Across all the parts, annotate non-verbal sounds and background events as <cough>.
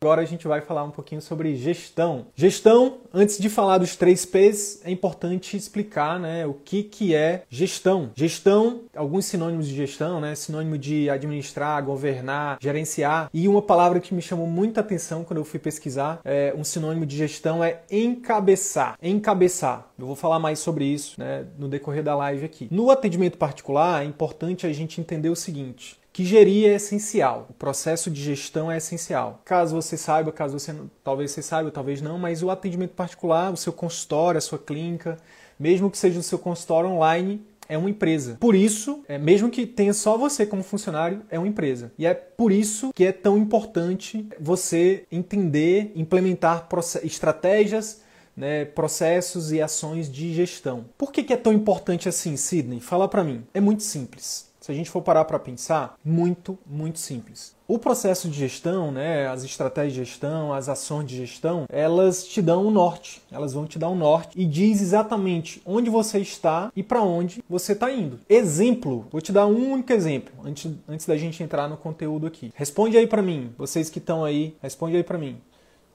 Agora a gente vai falar um pouquinho sobre gestão. Gestão, antes de falar dos três P's, é importante explicar né, o que, que é gestão. Gestão, alguns sinônimos de gestão, né? Sinônimo de administrar, governar, gerenciar. E uma palavra que me chamou muita atenção quando eu fui pesquisar, é, um sinônimo de gestão é encabeçar. Encabeçar. Eu vou falar mais sobre isso né, no decorrer da live aqui. No atendimento particular, é importante a gente entender o seguinte: que gerir é essencial. O processo de gestão é essencial. Caso você saiba, caso você talvez você saiba, talvez não, mas o atendimento particular, o seu consultório, a sua clínica, mesmo que seja o seu consultório online, é uma empresa. Por isso, é, mesmo que tenha só você como funcionário, é uma empresa. E é por isso que é tão importante você entender, implementar estratégias, né, processos e ações de gestão. Por que, que é tão importante assim, Sidney? Fala para mim. É muito simples. Se a gente for parar para pensar, muito, muito simples. O processo de gestão, né, as estratégias de gestão, as ações de gestão, elas te dão um norte, elas vão te dar um norte e diz exatamente onde você está e para onde você está indo. Exemplo, vou te dar um único exemplo antes, antes da gente entrar no conteúdo aqui. Responde aí para mim, vocês que estão aí, responde aí para mim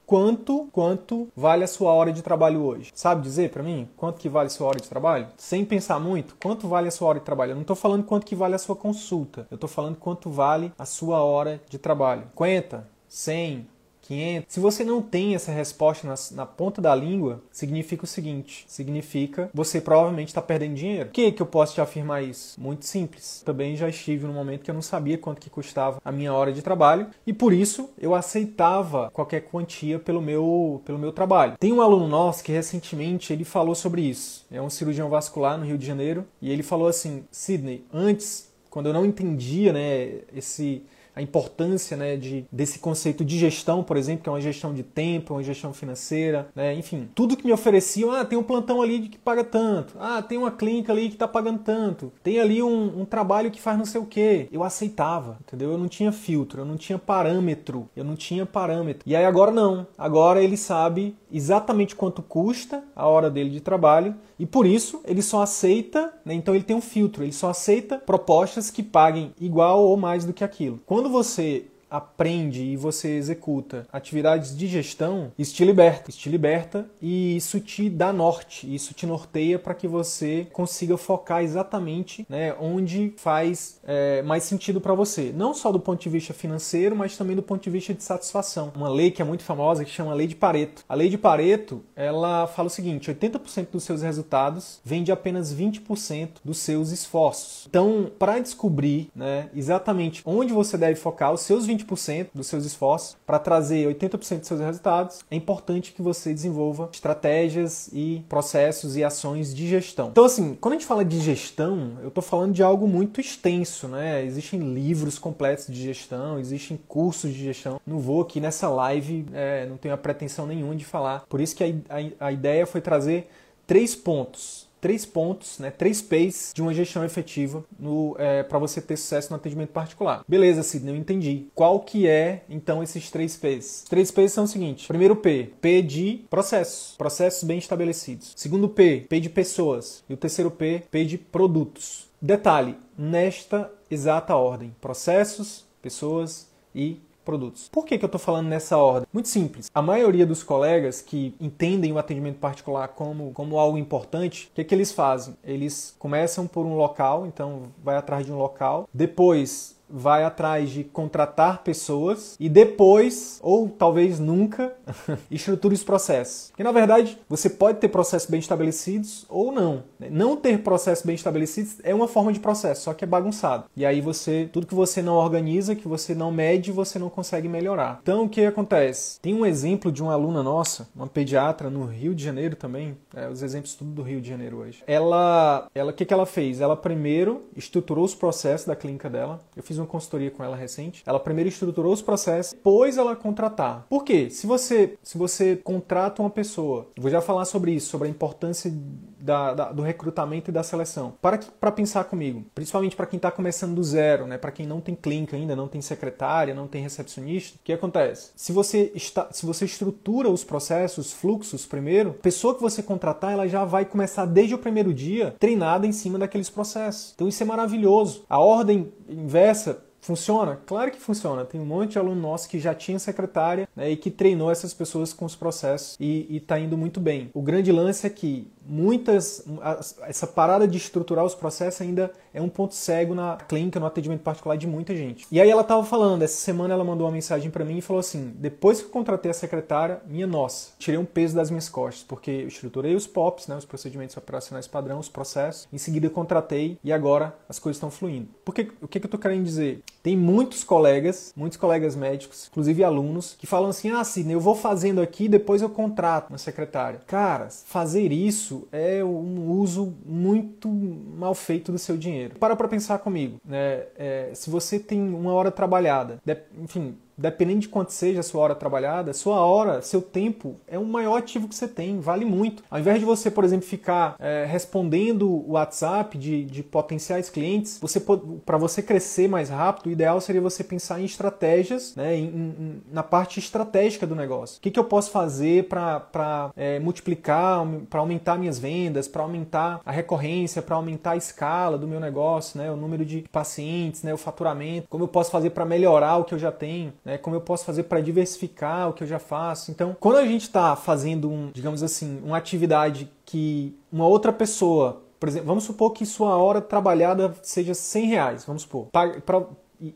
quanto quanto vale a sua hora de trabalho hoje. Sabe dizer para mim quanto que vale a sua hora de trabalho? Sem pensar muito, quanto vale a sua hora de trabalho? Eu não estou falando quanto que vale a sua consulta. Eu estou falando quanto vale a sua hora de trabalho. 50, 100, 500. Se você não tem essa resposta na, na ponta da língua, significa o seguinte: significa você provavelmente está perdendo dinheiro. Por que, que eu posso te afirmar isso? Muito simples. Também já estive num momento que eu não sabia quanto que custava a minha hora de trabalho e por isso eu aceitava qualquer quantia pelo meu, pelo meu trabalho. Tem um aluno nosso que recentemente ele falou sobre isso. É um cirurgião vascular no Rio de Janeiro e ele falou assim: Sidney, antes, quando eu não entendia né, esse a importância né, de, desse conceito de gestão, por exemplo, que é uma gestão de tempo, uma gestão financeira, né, enfim, tudo que me ofereciam, ah, tem um plantão ali que paga tanto, ah, tem uma clínica ali que está pagando tanto, tem ali um, um, trabalho que faz não sei o que, eu aceitava, entendeu? Eu não tinha filtro, eu não tinha parâmetro, eu não tinha parâmetro. E aí agora não, agora ele sabe exatamente quanto custa a hora dele de trabalho e por isso ele só aceita, né, então ele tem um filtro, ele só aceita propostas que paguem igual ou mais do que aquilo. Quando quando você aprende e você executa atividades de gestão, isso te liberta, isso te liberta e isso te dá norte, isso te norteia para que você consiga focar exatamente né, onde faz é, mais sentido para você, não só do ponto de vista financeiro, mas também do ponto de vista de satisfação. Uma lei que é muito famosa que chama Lei de Pareto. A Lei de Pareto ela fala o seguinte: 80% dos seus resultados vem de apenas 20% dos seus esforços. Então, para descobrir né, exatamente onde você deve focar os seus 20 20% dos seus esforços para trazer 80% dos seus resultados, é importante que você desenvolva estratégias e processos e ações de gestão. Então, assim, quando a gente fala de gestão, eu estou falando de algo muito extenso, né? Existem livros completos de gestão, existem cursos de gestão. Não vou aqui nessa live, é, não tenho a pretensão nenhuma de falar. Por isso que a, a, a ideia foi trazer três pontos três pontos, né, três P's de uma gestão efetiva é, para você ter sucesso no atendimento particular. Beleza, Sidney, eu entendi. Qual que é, então, esses três P's? Os três P's são o seguinte. Primeiro P, P de processos, processos bem estabelecidos. Segundo P, P de pessoas. E o terceiro P, P de produtos. Detalhe, nesta exata ordem, processos, pessoas e produtos. Por que, que eu estou falando nessa ordem? Muito simples. A maioria dos colegas que entendem o atendimento particular como, como algo importante, o que, que eles fazem? Eles começam por um local, então vai atrás de um local, depois vai atrás de contratar pessoas e depois, ou talvez nunca, <laughs> estruture os processos. Porque na verdade você pode ter processos bem estabelecidos ou não. Não ter processos bem estabelecidos é uma forma de processo, só que é bagunçado. E aí você, tudo que você não organiza, que você não mede, você não consegue melhorar. Então o que acontece? Tem um exemplo de uma aluna nossa, uma pediatra no Rio de Janeiro também, é, os exemplos tudo do Rio de Janeiro hoje. Ela, ela, o que, que ela fez? Ela primeiro estruturou os processos da clínica dela. Eu fiz uma consultoria com ela recente. Ela primeiro estruturou os processos, depois ela contratar. Por quê? Se você, se você contrata uma pessoa, vou já falar sobre isso, sobre a importância da, da, do recrutamento e da seleção. Para, para pensar comigo, principalmente para quem está começando do zero, né? para quem não tem clínica ainda, não tem secretária, não tem recepcionista, o que acontece? Se você, está, se você estrutura os processos, os fluxos primeiro, a pessoa que você contratar, ela já vai começar desde o primeiro dia treinada em cima daqueles processos. Então isso é maravilhoso. A ordem inversa Funciona? Claro que funciona. Tem um monte de aluno nosso que já tinha secretária né, e que treinou essas pessoas com os processos e está indo muito bem. O grande lance é que muitas essa parada de estruturar os processos ainda é um ponto cego na clínica, no atendimento particular de muita gente. E aí ela estava falando, essa semana ela mandou uma mensagem para mim e falou assim: "Depois que eu contratei a secretária, minha nossa, tirei um peso das minhas costas, porque eu estruturei os POPs, né, os procedimentos operacionais padrão, os processos, em seguida eu contratei e agora as coisas estão fluindo". Porque o que, que eu tô querendo dizer? Tem muitos colegas, muitos colegas médicos, inclusive alunos, que falam assim: "Ah, Sidney, eu vou fazendo aqui, depois eu contrato uma secretária". Cara, fazer isso isso é um uso muito mal feito do seu dinheiro. Para para pensar comigo, né? É, se você tem uma hora trabalhada, enfim, dependendo de quanto seja a sua hora trabalhada, sua hora, seu tempo é o maior ativo que você tem, vale muito. Ao invés de você, por exemplo, ficar é, respondendo o WhatsApp de, de potenciais clientes, você para você crescer mais rápido, o ideal seria você pensar em estratégias, né, em, em, na parte estratégica do negócio. O que, que eu posso fazer para é, multiplicar, para aumentar minhas vendas, para aumentar a recorrência, para aumentar a escala do meu negócio, né, o número de pacientes, né, o faturamento, como eu posso fazer para melhorar o que eu já tenho né? Como eu posso fazer para diversificar o que eu já faço. Então, quando a gente está fazendo um, digamos assim, uma atividade que uma outra pessoa por exemplo, vamos supor que sua hora trabalhada seja 100 reais, vamos supor.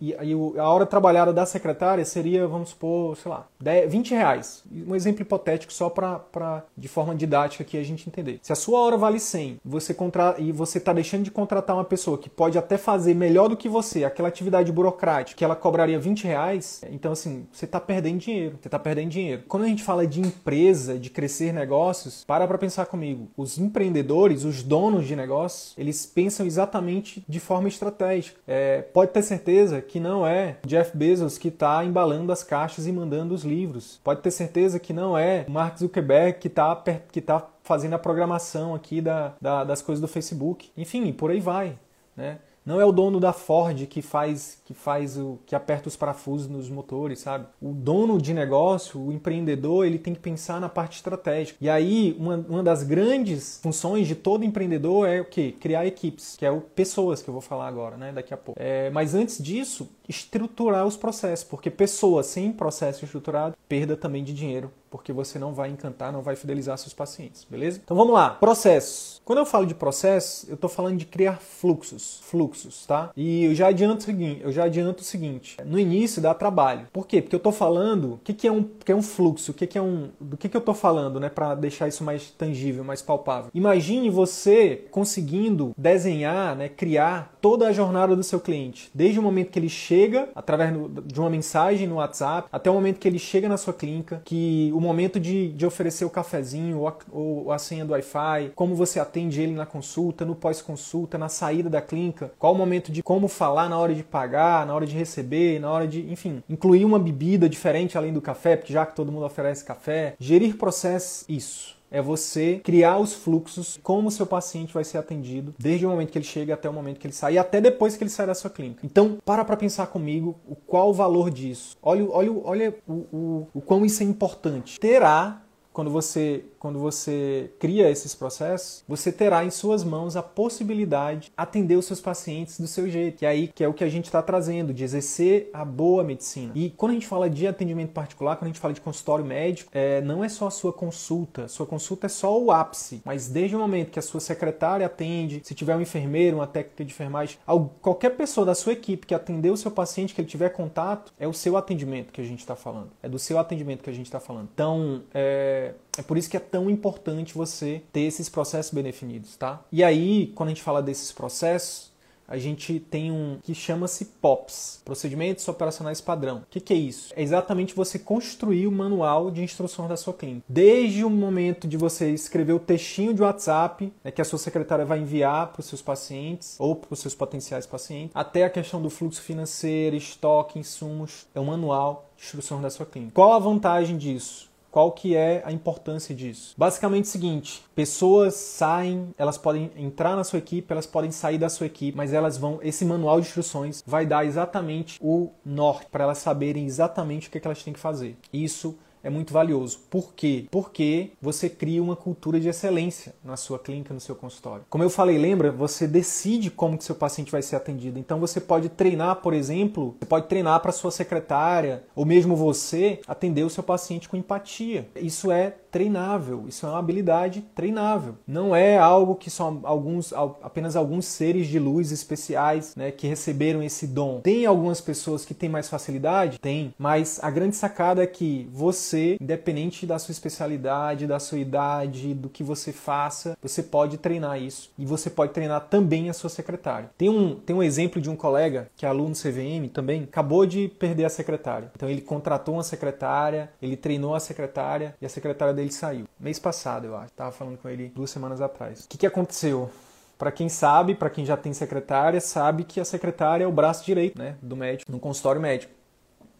E, e, a hora trabalhada da secretária seria, vamos supor, sei lá, 10, 20 reais. Um exemplo hipotético só para, de forma didática aqui a gente entender. Se a sua hora vale 100 você contra, e você está deixando de contratar uma pessoa que pode até fazer melhor do que você aquela atividade burocrática que ela cobraria 20 reais, então assim, você está perdendo dinheiro. Você está perdendo dinheiro. Quando a gente fala de empresa, de crescer negócios, para para pensar comigo. Os empreendedores, os donos de negócios, eles pensam exatamente de forma estratégica. É, pode ter certeza que não é Jeff Bezos que está embalando as caixas e mandando os livros. Pode ter certeza que não é Mark Zuckerberg que está que tá fazendo a programação aqui da, da, das coisas do Facebook. Enfim, por aí vai. Né? Não é o dono da Ford que faz que faz o que aperta os parafusos nos motores, sabe? O dono de negócio, o empreendedor, ele tem que pensar na parte estratégica. E aí, uma, uma das grandes funções de todo empreendedor é o quê? Criar equipes, que é o pessoas que eu vou falar agora, né? Daqui a pouco. É, mas antes disso, estruturar os processos, porque pessoas sem processo estruturado, perda também de dinheiro porque você não vai encantar, não vai fidelizar seus pacientes, beleza? Então vamos lá, processos. Quando eu falo de processos, eu estou falando de criar fluxos, fluxos, tá? E eu já adianto o seguinte, eu já adianto o seguinte, no início dá trabalho. Por quê? Porque eu estou falando, o que, que é um, que é um fluxo, o que, que é um, do que, que eu estou falando, né, para deixar isso mais tangível, mais palpável. Imagine você conseguindo desenhar, né, criar toda a jornada do seu cliente, desde o momento que ele chega através de uma mensagem no WhatsApp, até o momento que ele chega na sua clínica, que o momento de, de oferecer o cafezinho ou a, ou a senha do Wi-Fi, como você atende ele na consulta, no pós-consulta, na saída da clínica, qual o momento de como falar na hora de pagar, na hora de receber, na hora de, enfim, incluir uma bebida diferente além do café, porque já que todo mundo oferece café, gerir processos, isso é você criar os fluxos, como o seu paciente vai ser atendido, desde o momento que ele chega até o momento que ele sai, e até depois que ele sai da sua clínica. Então, para para pensar comigo o qual o valor disso. Olha, olha, olha o, o, o quão isso é importante. Terá quando você, quando você cria esses processos, você terá em suas mãos a possibilidade de atender os seus pacientes do seu jeito. Que é aí que é o que a gente está trazendo, de exercer a boa medicina. E quando a gente fala de atendimento particular, quando a gente fala de consultório médico, é, não é só a sua consulta. Sua consulta é só o ápice. Mas desde o momento que a sua secretária atende, se tiver um enfermeiro, uma técnica de enfermagem, qualquer pessoa da sua equipe que atendeu o seu paciente, que ele tiver contato, é o seu atendimento que a gente está falando. É do seu atendimento que a gente está falando. Então, é, é por isso que é tão importante você ter esses processos bem definidos, tá? E aí, quando a gente fala desses processos, a gente tem um que chama-se POPs, Procedimentos Operacionais Padrão. O que, que, é isso? É exatamente você construir o manual de instruções da sua clínica. Desde o momento de você escrever o textinho de WhatsApp né, que a sua secretária vai enviar para os seus pacientes ou para os seus potenciais pacientes, até a questão do fluxo financeiro, estoque, insumos, é o manual de instruções da sua clínica. Qual a vantagem disso? Qual que é a importância disso? Basicamente o seguinte, pessoas saem, elas podem entrar na sua equipe, elas podem sair da sua equipe, mas elas vão, esse manual de instruções vai dar exatamente o norte para elas saberem exatamente o que, é que elas têm que fazer. Isso é muito valioso. Por quê? Porque você cria uma cultura de excelência na sua clínica, no seu consultório. Como eu falei, lembra? Você decide como que seu paciente vai ser atendido. Então você pode treinar, por exemplo, você pode treinar para sua secretária ou mesmo você atender o seu paciente com empatia. Isso é treinável, isso é uma habilidade treinável. Não é algo que são alguns apenas alguns seres de luz especiais, né, que receberam esse dom. Tem algumas pessoas que têm mais facilidade? Tem, mas a grande sacada é que você você, independente da sua especialidade, da sua idade, do que você faça, você pode treinar isso. E você pode treinar também a sua secretária. Tem um, tem um exemplo de um colega que é aluno CVM também, acabou de perder a secretária. Então ele contratou uma secretária, ele treinou a secretária e a secretária dele saiu. Mês passado, eu acho. Tava falando com ele duas semanas atrás. O que, que aconteceu? Para quem sabe, para quem já tem secretária, sabe que a secretária é o braço direito né, do médico no consultório médico.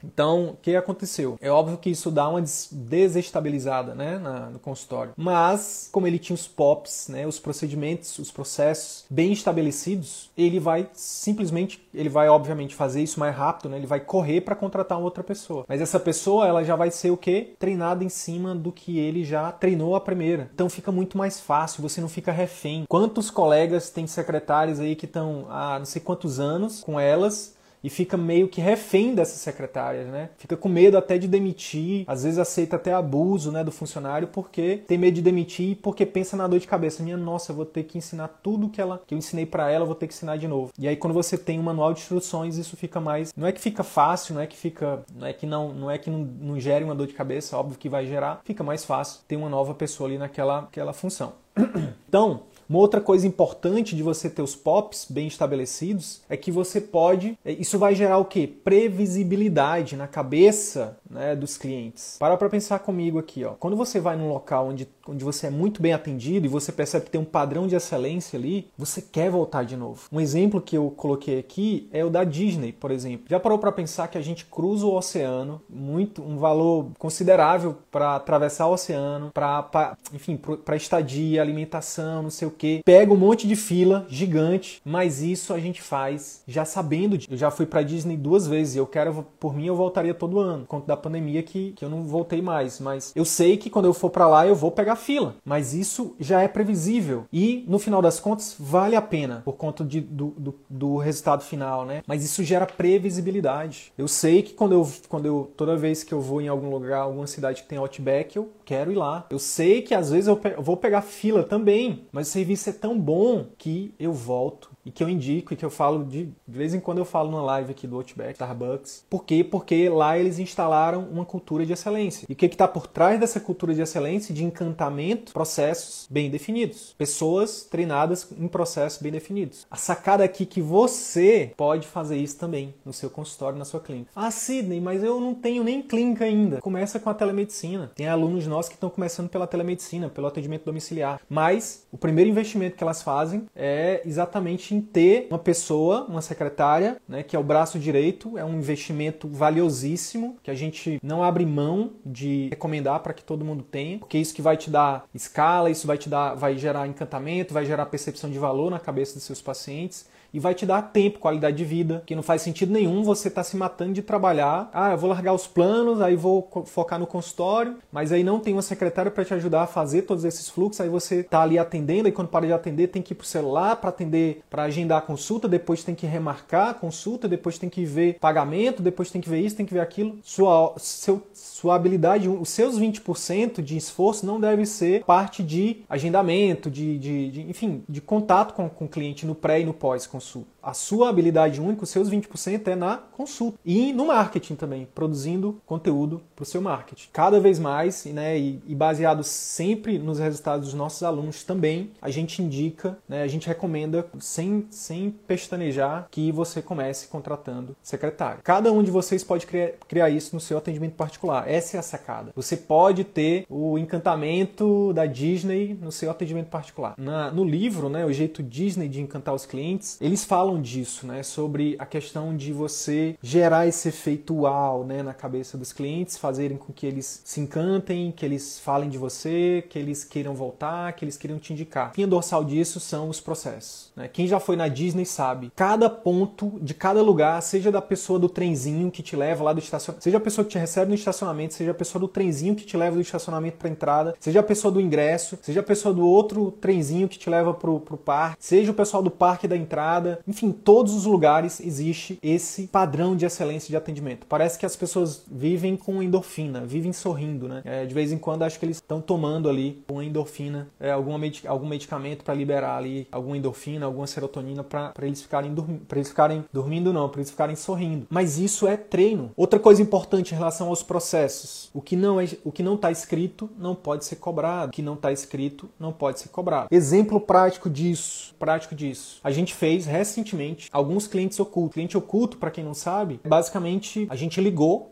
Então, o que aconteceu? É óbvio que isso dá uma desestabilizada né, na, no consultório. Mas, como ele tinha os POPs, né, os procedimentos, os processos bem estabelecidos, ele vai simplesmente, ele vai obviamente fazer isso mais rápido, né, ele vai correr para contratar outra pessoa. Mas essa pessoa, ela já vai ser o quê? Treinada em cima do que ele já treinou a primeira. Então fica muito mais fácil, você não fica refém. Quantos colegas têm secretários aí que estão há não sei quantos anos com elas e fica meio que refém dessas secretárias, né? Fica com medo até de demitir, às vezes aceita até abuso, né, do funcionário porque tem medo de demitir porque pensa na dor de cabeça, minha nossa, eu vou ter que ensinar tudo que ela que eu ensinei para ela, eu vou ter que ensinar de novo. E aí quando você tem um manual de instruções, isso fica mais, não é que fica fácil, não é que fica, não é que não, não é que não, não gere uma dor de cabeça, óbvio que vai gerar, fica mais fácil ter uma nova pessoa ali naquela aquela função. <coughs> Então, uma outra coisa importante de você ter os POPs bem estabelecidos é que você pode. É, isso vai gerar o quê? Previsibilidade na cabeça né, dos clientes. Para para pensar comigo aqui, ó. Quando você vai num local onde, onde você é muito bem atendido e você percebe que tem um padrão de excelência ali, você quer voltar de novo. Um exemplo que eu coloquei aqui é o da Disney, por exemplo. Já parou para pensar que a gente cruza o oceano, muito um valor considerável para atravessar o oceano, para enfim, para estadia, alimentação, não sei o que, pega um monte de fila gigante, mas isso a gente faz já sabendo. De... Eu já fui para Disney duas vezes, eu quero, por mim, eu voltaria todo ano, conta da pandemia que, que eu não voltei mais, mas eu sei que quando eu for para lá eu vou pegar fila, mas isso já é previsível e no final das contas vale a pena por conta de, do, do, do resultado final, né? Mas isso gera previsibilidade. Eu sei que quando eu, quando eu toda vez que eu vou em algum lugar, alguma cidade que tem Outback, eu quero ir lá. Eu sei que às vezes eu, eu vou pegar fila também, mas serviço é tão bom que eu volto e que eu indico e que eu falo de, de vez em quando eu falo na live aqui do Outback, Starbucks. Por quê? Porque lá eles instalaram uma cultura de excelência. E o que está por trás dessa cultura de excelência? De encantamento, processos bem definidos. Pessoas treinadas em processos bem definidos. A sacada aqui que você pode fazer isso também no seu consultório, na sua clínica. Ah, Sidney, mas eu não tenho nem clínica ainda. Começa com a telemedicina. Tem alunos nossos que estão começando pela telemedicina, pelo atendimento domiciliar. Mas o primeiro investimento que elas fazem é exatamente em ter uma pessoa, uma secretária, né, que é o braço direito, é um investimento valiosíssimo que a gente não abre mão de recomendar para que todo mundo tenha, porque isso que vai te dar escala, isso vai te dar, vai gerar encantamento, vai gerar percepção de valor na cabeça dos seus pacientes e vai te dar tempo, qualidade de vida, que não faz sentido nenhum você estar tá se matando de trabalhar. Ah, eu vou largar os planos, aí vou focar no consultório, mas aí não tem uma secretária para te ajudar a fazer todos esses fluxos, aí você tá ali atendendo e quando para de atender tem que ir pro celular para atender, para agendar a consulta, depois tem que remarcar a consulta, depois tem que ver pagamento, depois tem que ver isso, tem que ver aquilo. Sua, seu, sua habilidade, os seus 20% de esforço não deve ser parte de agendamento, de, de, de enfim, de contato com, com o cliente no pré e no pós-consulta. A sua habilidade única, os seus 20% é na consulta e no marketing também, produzindo conteúdo para o seu marketing. Cada vez mais, né, e, baseado sempre nos resultados dos nossos alunos também, a gente indica, né, a gente recomenda, sem, sem pestanejar, que você comece contratando secretário. Cada um de vocês pode criar, criar isso no seu atendimento particular. Essa é a sacada. Você pode ter o encantamento da Disney no seu atendimento particular. Na, no livro, né, o jeito Disney de encantar os clientes, eles falam disso, né, sobre a questão de você gerar esse efeito uau, né, na cabeça dos clientes, fazerem com que eles se encantem, que eles falem de você, que eles queiram voltar, que eles queiram te indicar. Fim dorsal disso são os processos. Né? Quem já foi na Disney sabe, cada ponto de cada lugar, seja da pessoa do trenzinho que te leva lá do estacionamento, seja a pessoa que te recebe no estacionamento, seja a pessoa do trenzinho que te leva do estacionamento para entrada, seja a pessoa do ingresso, seja a pessoa do outro trenzinho que te leva pro, pro parque, seja o pessoal do parque da entrada, enfim, todos os lugares existe esse padrão de excelência de atendimento. Parece que as pessoas vivem com endorfina, vivem sorrindo, né? É, de vez em quando acho que eles estão tomando ali uma endorfina, é, alguma algum medicamento para liberar ali alguma endorfina, alguma serotonina para eles ficarem para eles ficarem dormindo não, para eles ficarem sorrindo. Mas isso é treino. Outra coisa importante em relação aos processos, o que não é o que não está escrito não pode ser cobrado, o que não está escrito não pode ser cobrado. Exemplo prático disso, prático disso. A gente fez recentemente alguns clientes ocultos. Cliente oculto, para quem não sabe, basicamente a gente ligou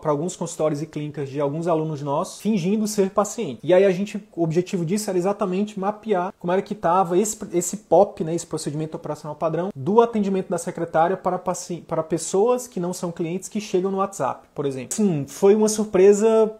para alguns consultórios e clínicas de alguns alunos nossos, fingindo ser paciente. E aí a gente, o objetivo disso era exatamente mapear como era que estava esse, esse POP, né, esse procedimento operacional padrão, do atendimento da secretária para, para pessoas que não são clientes que chegam no WhatsApp, por exemplo. Sim, foi uma surpresa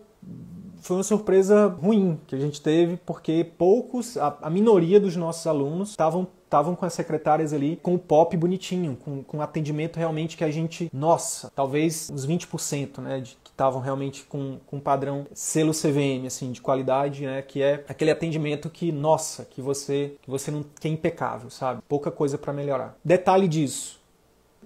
foi uma surpresa ruim que a gente teve, porque poucos, a, a minoria dos nossos alunos estavam estavam com as secretárias ali com o pop bonitinho, com, com atendimento realmente que a gente, nossa, talvez uns 20%, né, de, que estavam realmente com, com padrão selo CVM, assim, de qualidade, né, que é aquele atendimento que, nossa, que você, que você não, que é impecável, sabe? Pouca coisa para melhorar. Detalhe disso,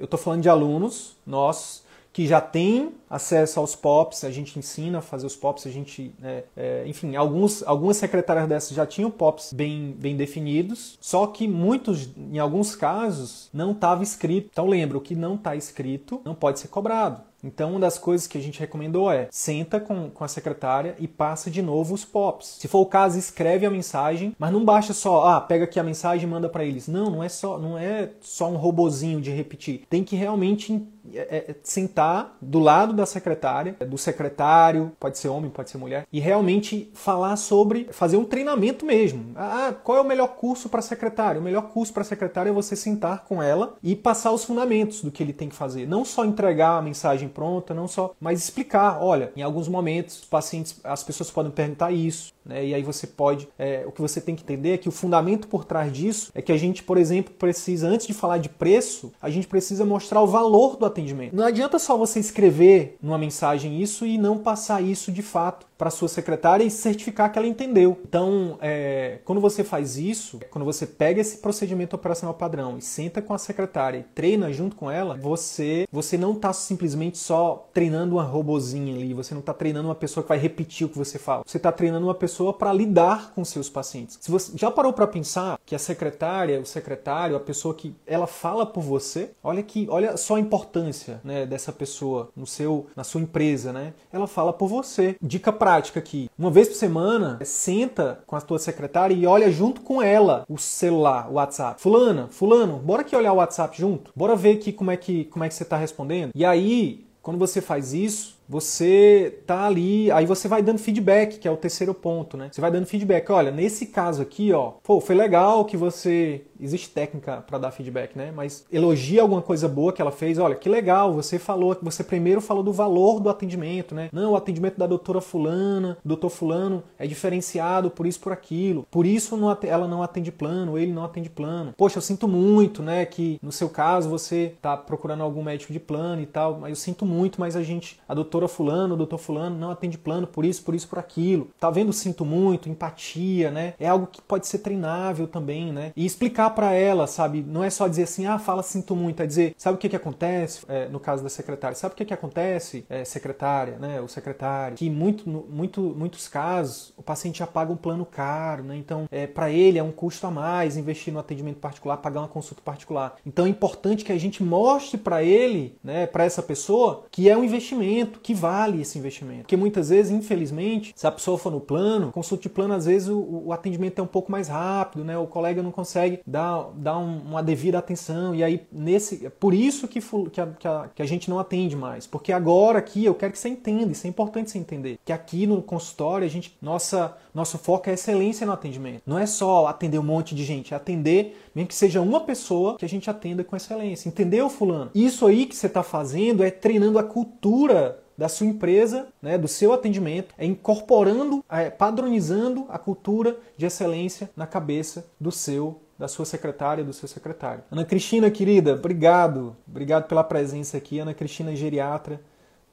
eu tô falando de alunos nossos que já tem acesso aos POPs, a gente ensina a fazer os POPs, a gente, é, é, enfim, alguns, algumas secretárias dessas já tinham POPs bem, bem definidos, só que muitos, em alguns casos, não estava escrito. Então lembra, o que não está escrito não pode ser cobrado. Então, uma das coisas que a gente recomendou é senta com, com a secretária e passa de novo os POPs. Se for o caso, escreve a mensagem, mas não baixa só, ah, pega aqui a mensagem e manda para eles. Não, não é só, não é só um robozinho de repetir. Tem que realmente é, é, sentar do lado da secretária, do secretário, pode ser homem, pode ser mulher, e realmente falar sobre, fazer um treinamento mesmo. Ah, qual é o melhor curso para secretário? O melhor curso para secretária é você sentar com ela e passar os fundamentos do que ele tem que fazer. Não só entregar a mensagem pronta, não só, mas explicar. Olha, em alguns momentos, pacientes, as pessoas podem perguntar isso, né? E aí você pode, é, o que você tem que entender é que o fundamento por trás disso é que a gente, por exemplo, precisa antes de falar de preço, a gente precisa mostrar o valor do atendimento. Não adianta só você escrever numa mensagem isso e não passar isso de fato para sua secretária e certificar que ela entendeu. Então, é, quando você faz isso, quando você pega esse procedimento operacional padrão e senta com a secretária e treina junto com ela, você você não está simplesmente só treinando uma robozinha ali, você não está treinando uma pessoa que vai repetir o que você fala. Você está treinando uma pessoa para lidar com seus pacientes. Se você já parou para pensar que a secretária, o secretário, a pessoa que ela fala por você, olha que olha só a importância né, dessa pessoa no seu na sua empresa, né? Ela fala por você. Dica prática aqui. Uma vez por semana, senta com a tua secretária e olha junto com ela o celular, o WhatsApp. Fulana, fulano, bora aqui olhar o WhatsApp junto? Bora ver aqui como é que, como é que você está respondendo? E aí, quando você faz isso, você tá ali, aí você vai dando feedback, que é o terceiro ponto, né? Você vai dando feedback. Olha, nesse caso aqui, ó, pô, foi legal que você existe técnica para dar feedback, né? Mas elogia alguma coisa boa que ela fez. Olha, que legal, você falou, você primeiro falou do valor do atendimento, né? Não, o atendimento da doutora fulana, doutor fulano é diferenciado por isso, por aquilo. Por isso não, ela não atende plano, ele não atende plano. Poxa, eu sinto muito, né, que no seu caso você tá procurando algum médico de plano e tal, mas eu sinto muito, mas a gente, a doutora fulano, o doutor fulano não atende plano por isso, por isso, por aquilo. Tá vendo? Sinto muito, empatia, né? É algo que pode ser treinável também, né? E explicar para ela, sabe? Não é só dizer assim, ah, fala sinto muito, é dizer, sabe o que que acontece? É, no caso da secretária, sabe o que que acontece, é, secretária, né? O secretário, que muito, muito, muitos casos o paciente já paga um plano caro, né? Então, é, para ele é um custo a mais investir no atendimento particular, pagar uma consulta particular. Então, é importante que a gente mostre para ele, né, para essa pessoa, que é um investimento, que vale esse investimento. Porque muitas vezes, infelizmente, se a pessoa for no plano, consulta de plano, às vezes o, o atendimento é um pouco mais rápido, né? O colega não consegue dar dar, um, uma devida atenção. E aí, nesse. Por isso que, que, a, que, a, que a gente não atende mais. Porque agora aqui eu quero que você entenda, isso é importante você entender. Que aqui no consultório, a gente. Nossa, nosso foco é excelência no atendimento. Não é só atender um monte de gente, é atender, mesmo que seja uma pessoa, que a gente atenda com excelência. Entendeu, fulano? Isso aí que você está fazendo é treinando a cultura da sua empresa, né, do seu atendimento, é incorporando, é, padronizando a cultura de excelência na cabeça do seu da sua secretária do seu secretário. Ana Cristina, querida, obrigado. Obrigado pela presença aqui. Ana Cristina, geriatra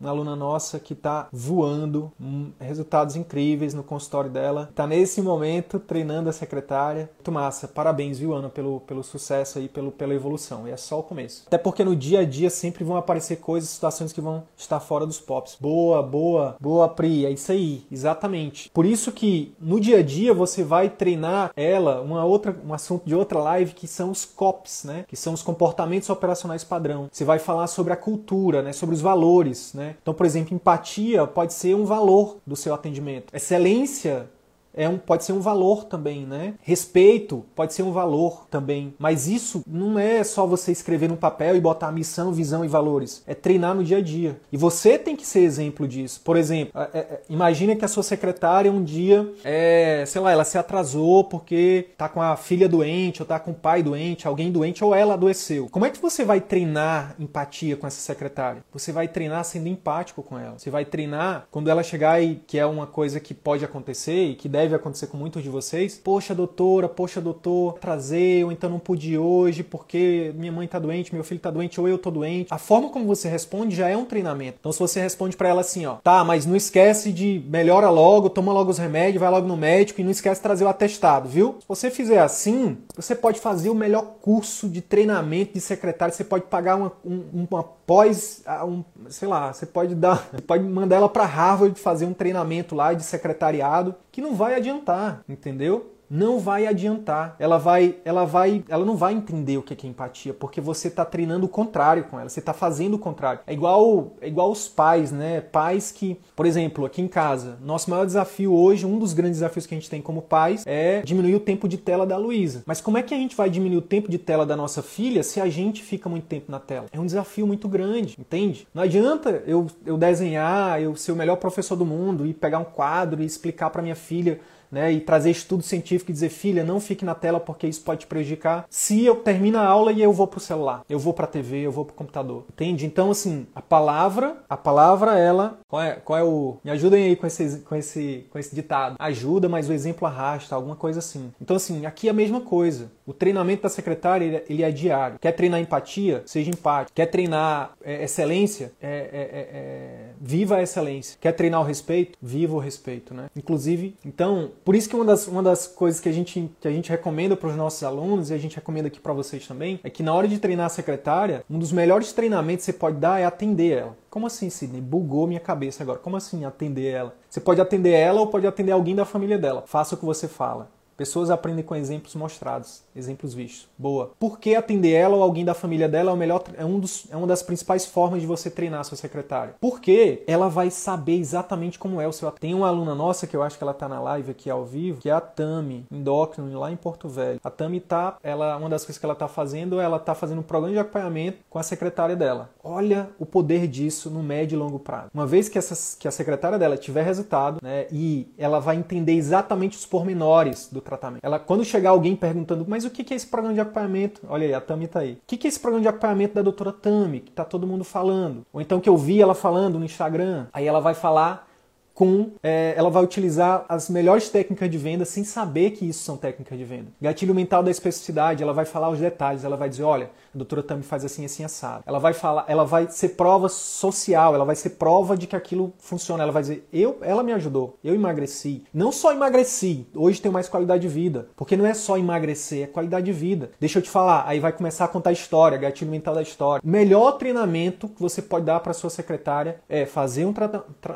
uma aluna nossa que está voando, hum, resultados incríveis no consultório dela. Está nesse momento treinando a secretária. Muito massa. Parabéns, viu, Ana, pelo, pelo sucesso aí, pelo, pela evolução. E é só o começo. Até porque no dia a dia sempre vão aparecer coisas, situações que vão estar fora dos pops. Boa, boa, boa, Pri. É isso aí, exatamente. Por isso que no dia a dia você vai treinar ela, uma outra, um assunto de outra live que são os COPs, né? Que são os comportamentos operacionais padrão. Você vai falar sobre a cultura, né? Sobre os valores, né? Então, por exemplo, empatia pode ser um valor do seu atendimento. Excelência é um, pode ser um valor também, né? Respeito pode ser um valor também. Mas isso não é só você escrever no papel e botar missão, visão e valores. É treinar no dia a dia. E você tem que ser exemplo disso. Por exemplo, é, é, imagine que a sua secretária um dia, é, sei lá, ela se atrasou porque tá com a filha doente, ou tá com o pai doente, alguém doente, ou ela adoeceu. Como é que você vai treinar empatia com essa secretária? Você vai treinar sendo empático com ela. Você vai treinar quando ela chegar e que é uma coisa que pode acontecer e que deve deve acontecer com muitos de vocês. Poxa, doutora, poxa, doutor, trazer, ou então não pude hoje porque minha mãe tá doente, meu filho tá doente, ou eu tô doente. A forma como você responde já é um treinamento. Então, se você responde para ela assim, ó, tá, mas não esquece de melhora logo, toma logo os remédios, vai logo no médico e não esquece de trazer o atestado, viu? Se você fizer assim, você pode fazer o melhor curso de treinamento de secretário, você pode pagar uma, um, uma pós, um, sei lá, você pode dar, <laughs> pode mandar ela para Harvard fazer um treinamento lá de secretariado que não vai adiantar, entendeu? Não vai adiantar. Ela vai, ela vai, ela não vai entender o que é empatia, porque você está treinando o contrário com ela, você está fazendo o contrário. É igual, é igual os pais, né? Pais que, por exemplo, aqui em casa, nosso maior desafio hoje, um dos grandes desafios que a gente tem como pais é diminuir o tempo de tela da Luísa. Mas como é que a gente vai diminuir o tempo de tela da nossa filha se a gente fica muito tempo na tela? É um desafio muito grande, entende? Não adianta eu, eu desenhar, eu ser o melhor professor do mundo e pegar um quadro e explicar para minha filha né, e trazer estudo científico e dizer, filha, não fique na tela porque isso pode te prejudicar. Se eu termino a aula e eu vou pro celular, eu vou pra TV, eu vou pro computador. Entende? Então, assim, a palavra, a palavra, ela. Qual é, qual é o. Me ajudem aí com esse, com, esse, com esse ditado. Ajuda, mas o exemplo arrasta, alguma coisa assim. Então, assim, aqui é a mesma coisa. O treinamento da secretária, ele é diário. Quer treinar empatia? Seja empático. Quer treinar é, excelência? É, é, é, é, viva a excelência. Quer treinar o respeito? Viva o respeito, né? Inclusive, então, por isso que uma das, uma das coisas que a gente, que a gente recomenda para os nossos alunos, e a gente recomenda aqui para vocês também, é que na hora de treinar a secretária, um dos melhores treinamentos que você pode dar é atender ela. Como assim, Sidney? Bugou minha cabeça agora. Como assim atender ela? Você pode atender ela ou pode atender alguém da família dela. Faça o que você fala Pessoas aprendem com exemplos mostrados, exemplos vistos. Boa. Por que atender ela ou alguém da família dela é, o melhor, é, um dos, é uma das principais formas de você treinar sua secretária? Porque ela vai saber exatamente como é o seu Tem uma aluna nossa que eu acho que ela tá na live aqui ao vivo, que é a Tami, endócrino, lá em Porto Velho. A Tami tá, ela, uma das coisas que ela tá fazendo, ela tá fazendo um programa de acompanhamento com a secretária dela. Olha o poder disso no médio e longo prazo. Uma vez que, essa, que a secretária dela tiver resultado, né, e ela vai entender exatamente os pormenores do tratamento. Ela, quando chegar alguém perguntando, mas o que é esse programa de acompanhamento? Olha aí, a Tami tá aí. O que é esse programa de acompanhamento da doutora Tami, que tá todo mundo falando? Ou então que eu vi ela falando no Instagram. Aí ela vai falar com é, ela vai utilizar as melhores técnicas de venda sem saber que isso são técnicas de venda. Gatilho mental da especificidade, ela vai falar os detalhes, ela vai dizer, olha, a doutora Tami faz assim, assim, assado. Ela vai falar, ela vai ser prova social, ela vai ser prova de que aquilo funciona. Ela vai dizer, eu, ela me ajudou, eu emagreci. Não só emagreci, hoje tenho mais qualidade de vida. Porque não é só emagrecer, é qualidade de vida. Deixa eu te falar, aí vai começar a contar história, gatilho mental da história. Melhor treinamento que você pode dar para sua secretária é fazer um,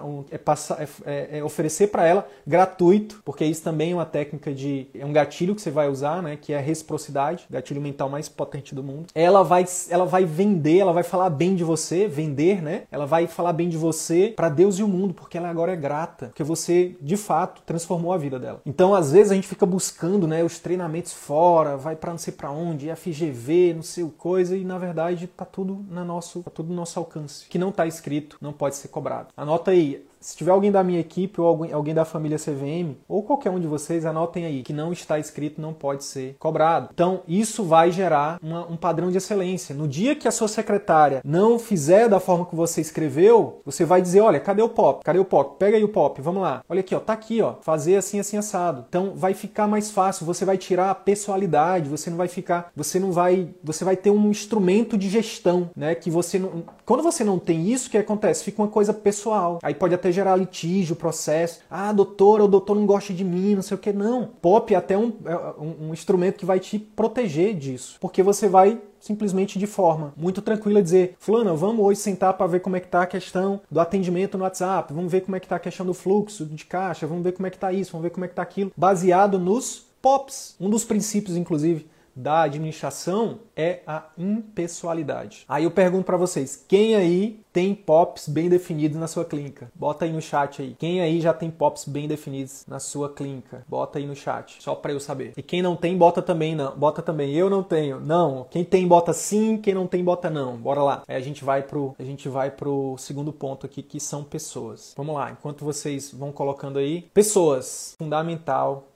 um é é, é, é oferecer para ela gratuito, porque isso também é uma técnica de é um gatilho que você vai usar, né, que é a reciprocidade, gatilho mental mais potente do mundo. É ela vai, ela vai vender, ela vai falar bem de você, vender, né? Ela vai falar bem de você para Deus e o mundo, porque ela agora é grata, porque você de fato transformou a vida dela. Então, às vezes a gente fica buscando, né, os treinamentos fora, vai para não sei para onde, FGV, não sei o coisa e na verdade tá tudo na nosso, tá tudo no nosso alcance. Que não tá escrito não pode ser cobrado. Anota aí, se tiver alguém da minha equipe ou alguém, alguém da família CVM, ou qualquer um de vocês, anotem aí que não está escrito não pode ser cobrado. Então, isso vai gerar uma, um padrão de excelência. No dia que a sua secretária não fizer da forma que você escreveu, você vai dizer: olha, cadê o pop? Cadê o pop? Pega aí o pop, vamos lá. Olha aqui, ó, tá aqui, ó. Fazer assim, assim, assado. Então vai ficar mais fácil, você vai tirar a pessoalidade, você não vai ficar, você não vai, você vai ter um instrumento de gestão, né? Que você não. Quando você não tem isso, o que acontece? Fica uma coisa pessoal. Aí pode até gerar litígio, processo. Ah, doutora, o doutor não gosta de mim, não sei o que. Não. Pop é até um, é, um, um instrumento que vai te proteger disso. Porque você vai simplesmente de forma muito tranquila dizer, fulana, vamos hoje sentar para ver como é que tá a questão do atendimento no WhatsApp, vamos ver como é que tá a questão do fluxo de caixa, vamos ver como é que tá isso, vamos ver como é que tá aquilo, baseado nos POPs. Um dos princípios, inclusive, da administração é a impessoalidade. Aí eu pergunto para vocês, quem aí tem POPs bem definidos na sua clínica? Bota aí no chat aí. Quem aí já tem POPs bem definidos na sua clínica? Bota aí no chat, só para eu saber. E quem não tem, bota também não. Bota também. Eu não tenho. Não. Quem tem bota sim, quem não tem bota não. Bora lá. Aí a gente vai pro a gente vai pro segundo ponto aqui que são pessoas. Vamos lá, enquanto vocês vão colocando aí, pessoas, fundamental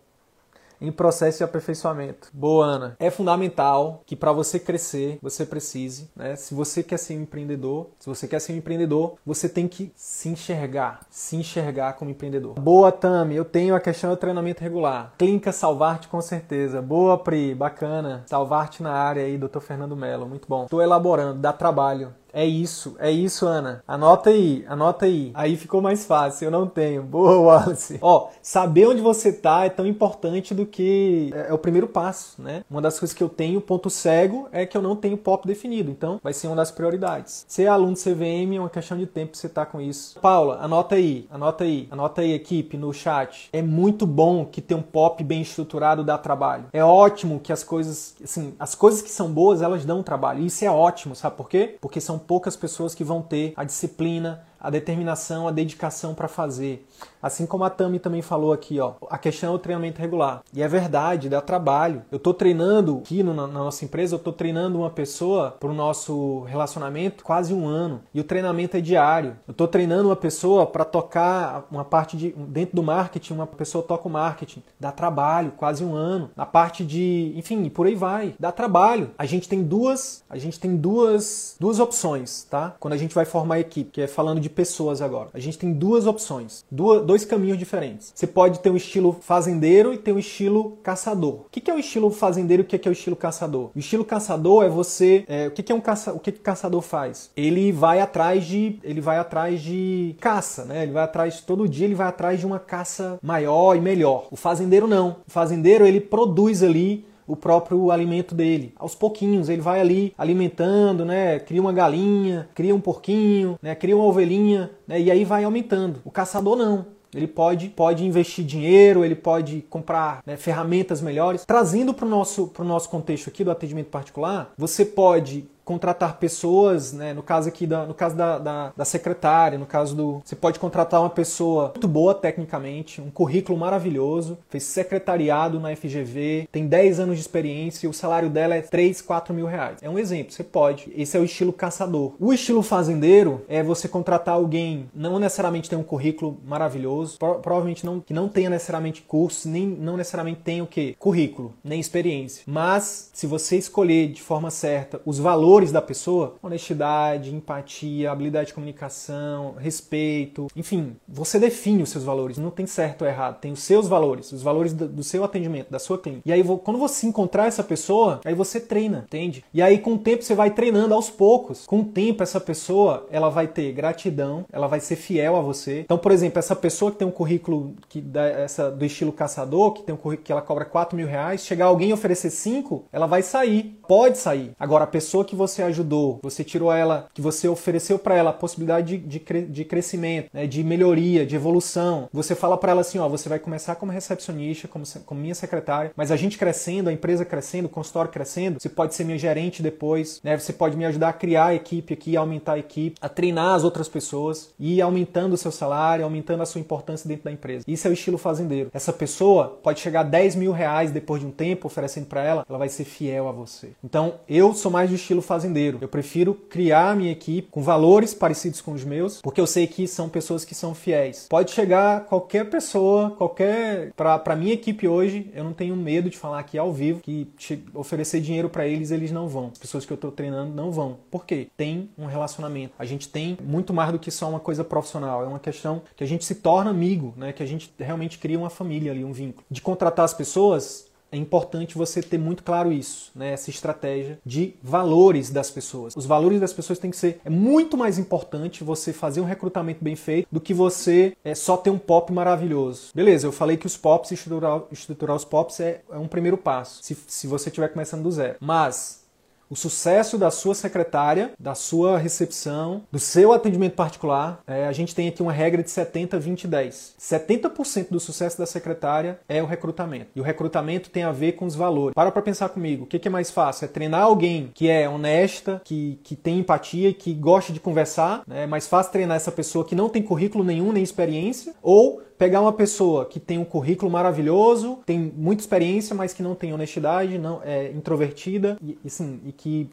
em processo de aperfeiçoamento. Boa, Ana. É fundamental que para você crescer, você precise, né? Se você quer ser um empreendedor, se você quer ser um empreendedor, você tem que se enxergar, se enxergar como empreendedor. Boa, Tami. Eu tenho a questão do treinamento regular. Clínica Salvarte com certeza. Boa, Pri. Bacana. Salvarte na área aí, Dr. Fernando Mello. Muito bom. Estou elaborando, dá trabalho. É isso, é isso, Ana. Anota aí, anota aí. Aí ficou mais fácil, eu não tenho. Boa, Wallace. Ó, saber onde você tá é tão importante do que é, é, o primeiro passo, né? Uma das coisas que eu tenho, ponto cego, é que eu não tenho pop definido. Então, vai ser uma das prioridades. Ser aluno de CVM é uma questão de tempo você tá com isso. Paula, anota aí, anota aí, anota aí, equipe, no chat. É muito bom que ter um pop bem estruturado dá trabalho. É ótimo que as coisas, assim, as coisas que são boas, elas dão trabalho. Isso é ótimo, sabe por quê? Porque são poucas pessoas que vão ter a disciplina, a determinação, a dedicação para fazer. Assim como a Tami também falou aqui, ó, a questão é o treinamento regular. E é verdade, dá trabalho. Eu estou treinando aqui no, na nossa empresa, eu estou treinando uma pessoa para o nosso relacionamento quase um ano. E o treinamento é diário. Eu estou treinando uma pessoa para tocar uma parte de. Dentro do marketing, uma pessoa toca o marketing. Dá trabalho, quase um ano. Na parte de. Enfim, por aí vai. Dá trabalho. A gente tem duas. A gente tem duas, duas opções, tá? Quando a gente vai formar a equipe, que é falando de pessoas agora. A gente tem duas opções, duas, dois caminhos diferentes. Você pode ter um estilo fazendeiro e ter um estilo caçador. O que é o estilo fazendeiro e o que é o estilo caçador? O estilo caçador é você. É, o que é um caça, o que, que o caçador faz? Ele vai atrás de. Ele vai atrás de caça, né? Ele vai atrás, todo dia ele vai atrás de uma caça maior e melhor. O fazendeiro não. O fazendeiro ele produz ali o próprio alimento dele. Aos pouquinhos, ele vai ali alimentando, né? Cria uma galinha, cria um porquinho, né? Cria uma ovelhinha, né? E aí vai aumentando. O caçador não. Ele pode, pode investir dinheiro, ele pode comprar né, ferramentas melhores. Trazendo para o nosso, nosso contexto aqui do atendimento particular, você pode contratar pessoas, né, no caso aqui, da, no caso da, da, da, secretária, no caso do. Você pode contratar uma pessoa muito boa tecnicamente, um currículo maravilhoso, fez secretariado na FGV, tem 10 anos de experiência e o salário dela é 3, 4 mil reais. É um exemplo, você pode. Esse é o estilo caçador. O estilo fazendeiro é você contratar alguém, não necessariamente tem um currículo maravilhoso, pro, provavelmente não, que não tenha necessariamente curso, nem não necessariamente tenha o quê? Currículo, nem experiência. Mas se você escolher de forma certa os valores valores da pessoa, honestidade, empatia, habilidade de comunicação, respeito, enfim, você define os seus valores, não tem certo ou errado, tem os seus valores, os valores do, seu atendimento, da sua clínica. E aí, quando você encontrar essa pessoa, aí você treina, entende? E aí, com o tempo, você vai treinando aos poucos. Com o tempo, essa pessoa, ela vai ter gratidão, ela vai ser fiel a você. Então, por exemplo, essa pessoa que tem um currículo que dá essa, do estilo caçador, que tem um currículo que ela cobra 4 mil reais, chegar alguém e oferecer 5, ela vai sair, pode sair. Agora, a pessoa que você você ajudou, você tirou ela, que você ofereceu para ela a possibilidade de, de, de crescimento, né, de melhoria, de evolução. Você fala para ela assim, ó, você vai começar como recepcionista, como, como minha secretária, mas a gente crescendo, a empresa crescendo, o consultório crescendo, você pode ser minha gerente depois, né? Você pode me ajudar a criar a equipe aqui, a aumentar a equipe, a treinar as outras pessoas e aumentando o seu salário, aumentando a sua importância dentro da empresa. Isso é o estilo fazendeiro. Essa pessoa pode chegar a 10 mil reais depois de um tempo oferecendo para ela, ela vai ser fiel a você. Então, eu sou mais do estilo fazendeiro. Eu prefiro criar minha equipe com valores parecidos com os meus, porque eu sei que são pessoas que são fiéis. Pode chegar qualquer pessoa, qualquer. Para minha equipe hoje, eu não tenho medo de falar aqui ao vivo que oferecer dinheiro para eles, eles não vão. As pessoas que eu estou treinando não vão. Por quê? Tem um relacionamento. A gente tem muito mais do que só uma coisa profissional. É uma questão que a gente se torna amigo, né? Que a gente realmente cria uma família ali, um vínculo. De contratar as pessoas, é importante você ter muito claro isso, né? Essa estratégia de valores das pessoas. Os valores das pessoas tem que ser é muito mais importante você fazer um recrutamento bem feito do que você é, só ter um pop maravilhoso. Beleza, eu falei que os pops, estruturar, estruturar os pops é, é um primeiro passo, se, se você estiver começando do zero. Mas o sucesso da sua secretária, da sua recepção, do seu atendimento particular, é, a gente tem aqui uma regra de 70, 20, 10. 70% do sucesso da secretária é o recrutamento. E o recrutamento tem a ver com os valores. Para para pensar comigo, o que, é mais fácil? É treinar alguém que é honesta, que, que tem empatia, que gosta de conversar. Né? É mais fácil treinar essa pessoa que não tem currículo nenhum, nem experiência, ou pegar uma pessoa que tem um currículo maravilhoso, tem muita experiência, mas que não tem honestidade, não é introvertida e, e, sim, e que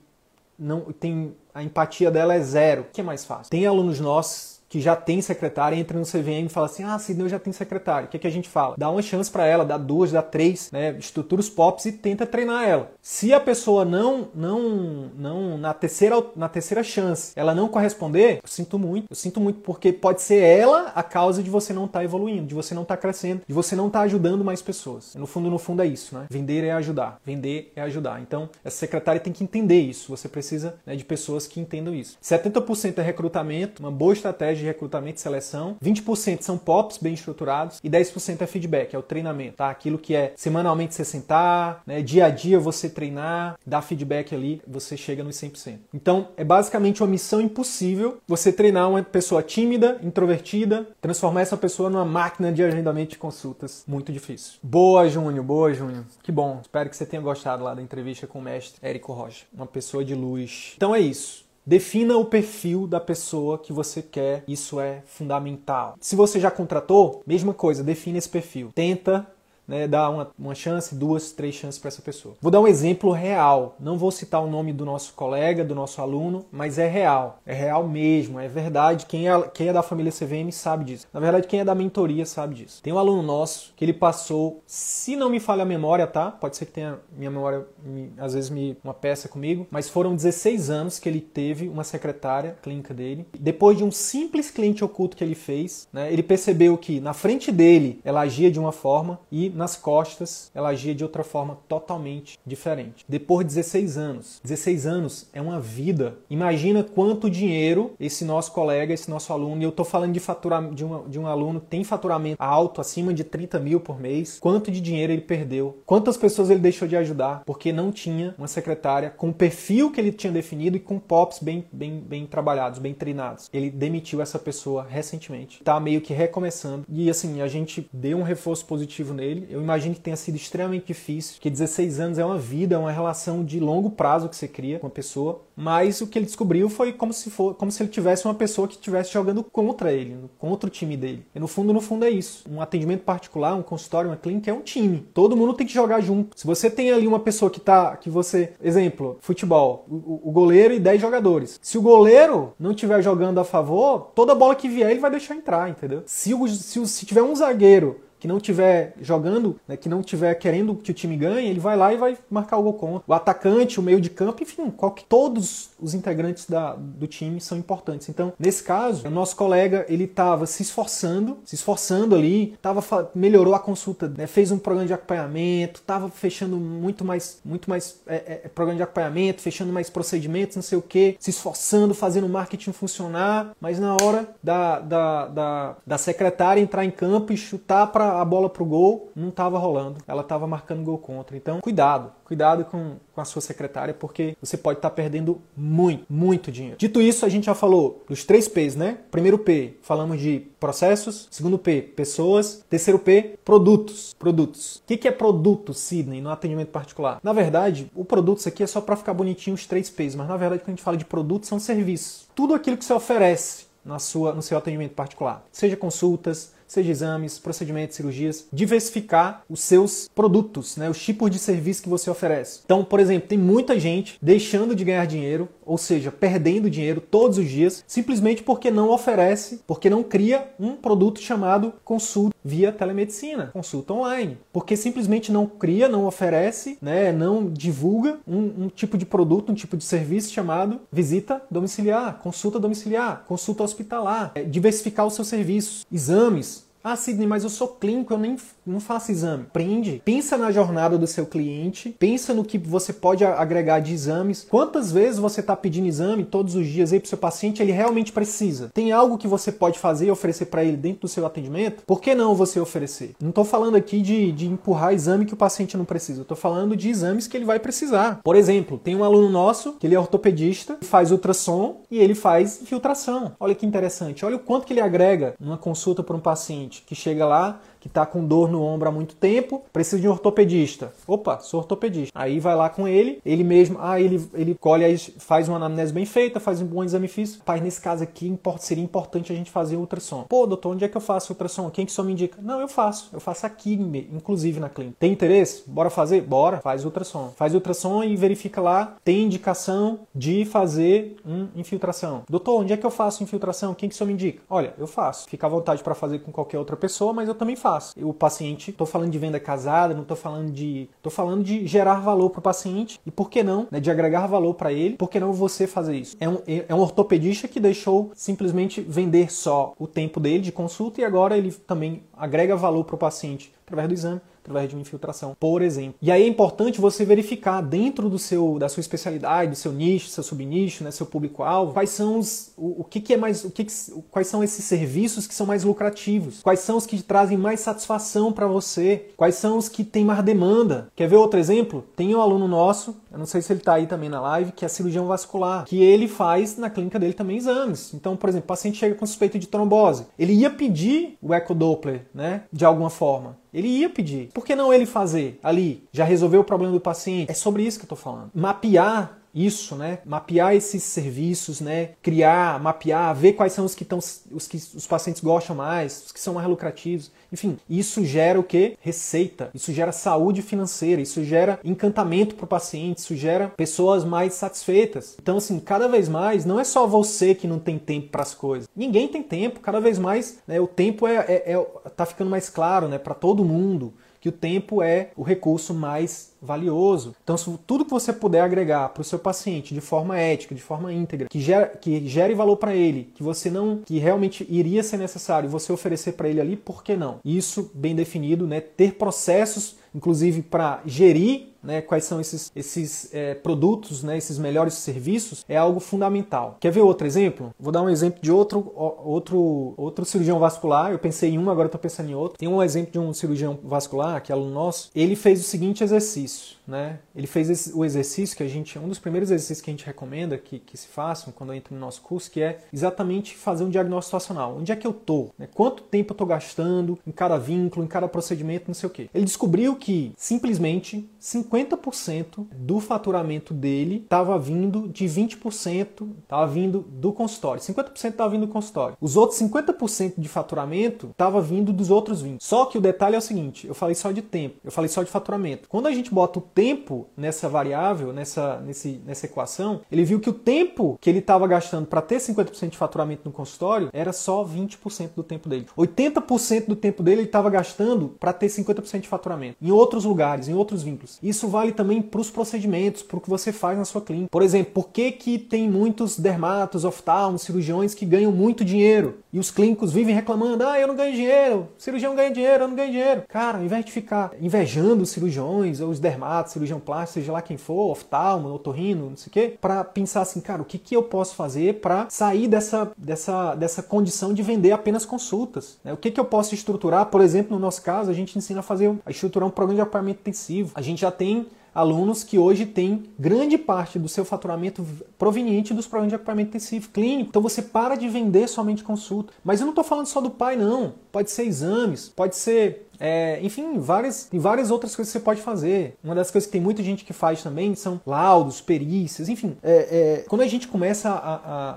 não tem a empatia dela é zero. Que é mais fácil? Tem alunos nossos que já tem secretária, entra no CVM e fala assim: ah, Sidney já tem secretária. O que, é que a gente fala? Dá uma chance para ela, dá duas, dá três, né? Estrutura os POPs e tenta treinar ela. Se a pessoa não, não, não, na terceira, na terceira chance, ela não corresponder, eu sinto muito, eu sinto muito, porque pode ser ela a causa de você não estar tá evoluindo, de você não estar tá crescendo, de você não estar tá ajudando mais pessoas. No fundo, no fundo é isso, né? Vender é ajudar, vender é ajudar. Então, essa secretária tem que entender isso. Você precisa né, de pessoas que entendam isso. 70% é recrutamento, uma boa estratégia de recrutamento e seleção, 20% são POPs bem estruturados e 10% é feedback, é o treinamento, tá? Aquilo que é semanalmente você sentar, né? dia a dia você treinar, dar feedback ali, você chega nos 100%. Então, é basicamente uma missão impossível você treinar uma pessoa tímida, introvertida, transformar essa pessoa numa máquina de agendamento de consultas. Muito difícil. Boa, Júnior, boa, Júnior. Que bom. Espero que você tenha gostado lá da entrevista com o mestre Érico Rocha, uma pessoa de luz. Então é isso. Defina o perfil da pessoa que você quer, isso é fundamental. Se você já contratou, mesma coisa, define esse perfil. Tenta né, dar uma, uma chance, duas, três chances para essa pessoa. Vou dar um exemplo real. Não vou citar o nome do nosso colega, do nosso aluno, mas é real. É real mesmo, é verdade. Quem é, quem é da família CVM sabe disso. Na verdade, quem é da mentoria sabe disso. Tem um aluno nosso que ele passou, se não me falha a memória, tá? Pode ser que tenha minha memória, me, às vezes, me, uma peça comigo, mas foram 16 anos que ele teve uma secretária clínica dele. Depois de um simples cliente oculto que ele fez, né, ele percebeu que na frente dele ela agia de uma forma e nas costas ela agia de outra forma totalmente diferente. Depois de 16 anos, 16 anos é uma vida. Imagina quanto dinheiro esse nosso colega, esse nosso aluno, e eu estou falando de, faturar, de, de um aluno que tem faturamento alto, acima de 30 mil por mês, quanto de dinheiro ele perdeu, quantas pessoas ele deixou de ajudar, porque não tinha uma secretária com o perfil que ele tinha definido e com POPs bem, bem, bem trabalhados, bem treinados. Ele demitiu essa pessoa recentemente. Tá meio que recomeçando. E assim, a gente deu um reforço positivo nele. Eu imagino que tenha sido extremamente difícil, porque 16 anos é uma vida, é uma relação de longo prazo que você cria com a pessoa. Mas o que ele descobriu foi como se for, como se ele tivesse uma pessoa que estivesse jogando contra ele, contra o time dele. E no fundo, no fundo é isso. Um atendimento particular, um consultório, uma clínica é um time. Todo mundo tem que jogar junto. Se você tem ali uma pessoa que tá, que você, exemplo, futebol, o, o goleiro e 10 jogadores. Se o goleiro não estiver jogando a favor, toda bola que vier ele vai deixar entrar, entendeu? Se, o, se, se tiver um zagueiro que não tiver jogando, né, que não tiver querendo que o time ganhe, ele vai lá e vai marcar o gol contra. O atacante, o meio de campo, enfim, qualquer, todos os integrantes da, do time são importantes. Então, nesse caso, o nosso colega ele estava se esforçando, se esforçando ali, tava, melhorou a consulta, né, fez um programa de acompanhamento, estava fechando muito mais, muito mais é, é, é, programa de acompanhamento, fechando mais procedimentos, não sei o que, se esforçando, fazendo o marketing funcionar, mas na hora da, da, da, da secretária entrar em campo e chutar para a bola pro gol, não estava rolando. Ela estava marcando gol contra. Então, cuidado, cuidado com, com a sua secretária, porque você pode estar tá perdendo muito, muito dinheiro. Dito isso, a gente já falou dos três P's, né? Primeiro P, falamos de processos. Segundo P, pessoas. Terceiro P, produtos. Produtos. O que, que é produto, Sidney, no atendimento particular? Na verdade, o produto isso aqui é só para ficar bonitinho os três P's, mas na verdade, quando a gente fala de produtos, são serviços. Tudo aquilo que você oferece na sua, no seu atendimento particular. Seja consultas, seja exames, procedimentos, cirurgias, diversificar os seus produtos, né, os tipos de serviço que você oferece. Então, por exemplo, tem muita gente deixando de ganhar dinheiro, ou seja, perdendo dinheiro todos os dias, simplesmente porque não oferece, porque não cria um produto chamado consulta via telemedicina, consulta online, porque simplesmente não cria, não oferece, né, não divulga um, um tipo de produto, um tipo de serviço chamado visita domiciliar, consulta domiciliar, consulta hospitalar, é, diversificar os seus serviços, exames, ah, Sidney, mas eu sou clínico, eu nem não faço exame. Prende, pensa na jornada do seu cliente, pensa no que você pode agregar de exames. Quantas vezes você está pedindo exame todos os dias aí para o seu paciente, ele realmente precisa? Tem algo que você pode fazer e oferecer para ele dentro do seu atendimento? Por que não você oferecer? Não estou falando aqui de, de empurrar exame que o paciente não precisa, estou falando de exames que ele vai precisar. Por exemplo, tem um aluno nosso que ele é ortopedista, faz ultrassom e ele faz infiltração. Olha que interessante, olha o quanto que ele agrega numa consulta para um paciente que chega lá, que está com dor no ombro há muito tempo, precisa de um ortopedista. Opa, sou ortopedista. Aí vai lá com ele, ele mesmo, ah, ele, ele colhe, aí faz uma anamnese bem feita, faz um bom exame físico. Pai, nesse caso aqui seria importante a gente fazer ultrassom. Pô, doutor, onde é que eu faço ultrassom? Quem que só me indica? Não, eu faço. Eu faço aqui, inclusive na clínica. Tem interesse? Bora fazer? Bora, faz ultrassom. Faz ultrassom e verifica lá, tem indicação de fazer um infiltração. Doutor, onde é que eu faço infiltração? Quem que só me indica? Olha, eu faço. Fica à vontade para fazer com qualquer outra pessoa, mas eu também faço faço. O paciente, estou falando de venda casada, não estou falando de. estou falando de gerar valor para o paciente e por que não, né, de agregar valor para ele, por que não você fazer isso? É um, é um ortopedista que deixou simplesmente vender só o tempo dele de consulta e agora ele também agrega valor para o paciente através do exame através de uma infiltração, por exemplo. E aí é importante você verificar dentro do seu, da sua especialidade, do seu nicho, seu subnicho, né, seu público-alvo, quais são os, o, o que, que é mais, o que, que quais são esses serviços que são mais lucrativos, quais são os que trazem mais satisfação para você, quais são os que têm mais demanda. Quer ver outro exemplo? Tem um aluno nosso, eu não sei se ele está aí também na live, que é cirurgião vascular, que ele faz na clínica dele também exames. Então, por exemplo, o paciente chega com suspeita de trombose, ele ia pedir o ecodoppler, né, de alguma forma. Ele ia pedir. Por que não ele fazer ali? Já resolveu o problema do paciente? É sobre isso que eu estou falando. Mapear isso, né? Mapear esses serviços, né? Criar, mapear, ver quais são os que estão, os que os pacientes gostam mais, os que são mais lucrativos. Enfim, isso gera o que? Receita. Isso gera saúde financeira. Isso gera encantamento para o paciente. Isso gera pessoas mais satisfeitas. Então, assim, cada vez mais não é só você que não tem tempo para as coisas. Ninguém tem tempo. Cada vez mais, né? O tempo é, é, é tá ficando mais claro, né? Para todo mundo que o tempo é o recurso mais valioso. Então, tudo que você puder agregar para o seu paciente de forma ética, de forma íntegra, que gere, que gere valor para ele, que você não, que realmente iria ser necessário você oferecer para ele ali, por que não? Isso bem definido, né? Ter processos, inclusive para gerir né, quais são esses, esses é, produtos, né, esses melhores serviços, é algo fundamental. Quer ver outro exemplo? Vou dar um exemplo de outro, outro, outro cirurgião vascular. Eu pensei em um, agora estou pensando em outro. Tem um exemplo de um cirurgião vascular, que é aluno nosso. Ele fez o seguinte exercício. Né? Ele fez esse, o exercício que a gente, um dos primeiros exercícios que a gente recomenda que, que se façam quando entra no nosso curso, que é exatamente fazer um diagnóstico situacional. Onde é que eu tô? Né? Quanto tempo eu estou gastando em cada vínculo, em cada procedimento, não sei o quê. Ele descobriu que simplesmente 50% do faturamento dele estava vindo de 20%, estava vindo do consultório. 50% estava vindo do consultório. Os outros 50% de faturamento estava vindo dos outros 20%. Só que o detalhe é o seguinte: eu falei só de tempo, eu falei só de faturamento. Quando a gente bota o tempo nessa variável, nessa, nesse, nessa equação, ele viu que o tempo que ele estava gastando para ter 50% de faturamento no consultório era só 20% do tempo dele. 80% do tempo dele ele estava gastando para ter 50% de faturamento em outros lugares, em outros vínculos. Isso vale também para os procedimentos, para o que você faz na sua clínica. Por exemplo, por que, que tem muitos dermatos, oftalmos, cirurgiões que ganham muito dinheiro e os clínicos vivem reclamando: ah, eu não ganho dinheiro, o cirurgião ganha dinheiro, eu não ganho dinheiro. Cara, ao invés de ficar invejando os cirurgiões ou os dermatos, cirurgião plástico, seja lá quem for, oftalmo, otorrino, não sei o quê, para pensar assim, cara, o que, que eu posso fazer para sair dessa, dessa, dessa condição de vender apenas consultas? Né? O que, que eu posso estruturar? Por exemplo, no nosso caso, a gente ensina a fazer, a estruturar um programa de acompanhamento intensivo. A gente já tem alunos que hoje têm grande parte do seu faturamento proveniente dos programas de acompanhamento intensivo clínico. Então você para de vender somente consulta. Mas eu não estou falando só do pai, não. Pode ser exames, pode ser é, enfim, várias, tem várias outras coisas que você pode fazer. Uma das coisas que tem muita gente que faz também são laudos, perícias, enfim. É, é, quando a gente começa a,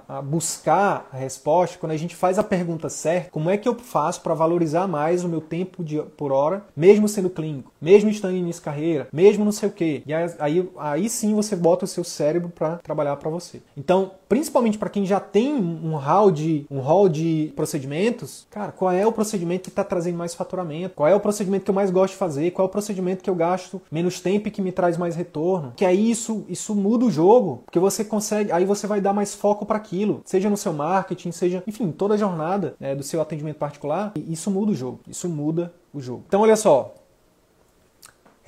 a, a, buscar a resposta, quando a gente faz a pergunta certa, como é que eu faço para valorizar mais o meu tempo de, por hora, mesmo sendo clínico, mesmo estando em início carreira, mesmo não sei o quê. E aí, aí, sim você bota o seu cérebro para trabalhar para você. Então, principalmente para quem já tem um hall de um hall de procedimentos, cara, qual é o procedimento que está trazendo mais faturamento? Qual é o procedimento que eu mais gosto de fazer? Qual é o procedimento que eu gasto menos tempo e que me traz mais retorno? Que aí isso isso muda o jogo, porque você consegue, aí você vai dar mais foco para aquilo, seja no seu marketing, seja, enfim, toda a jornada né, do seu atendimento particular. E isso muda o jogo. Isso muda o jogo. Então, olha só,